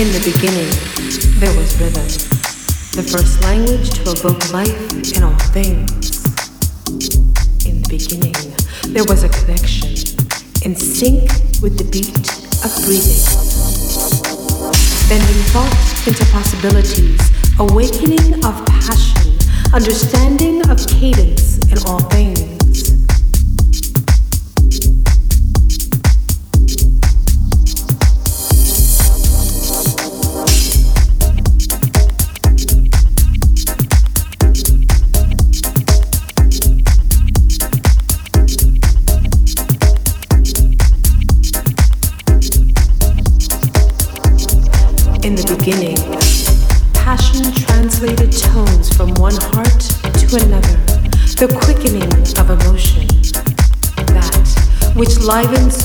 In the beginning, there was rhythm, the first language to evoke life in all things. In the beginning, there was a connection in sync with the beat of breathing. Bending thoughts into possibilities, awakening of passion, understanding of cadence in all things. Live and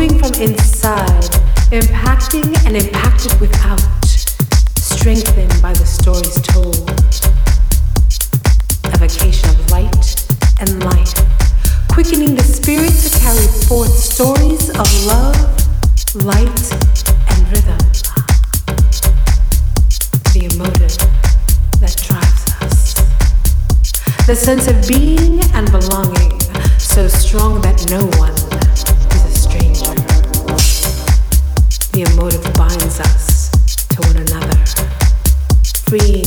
moving from inside, impacting and impacted without, strengthened by the stories told. A vacation of light and life, quickening the spirit to carry forth stories of love, light, and rhythm. The emotive that drives us. The sense of being and belonging, so strong that no one The emotive binds us to one another, freeing.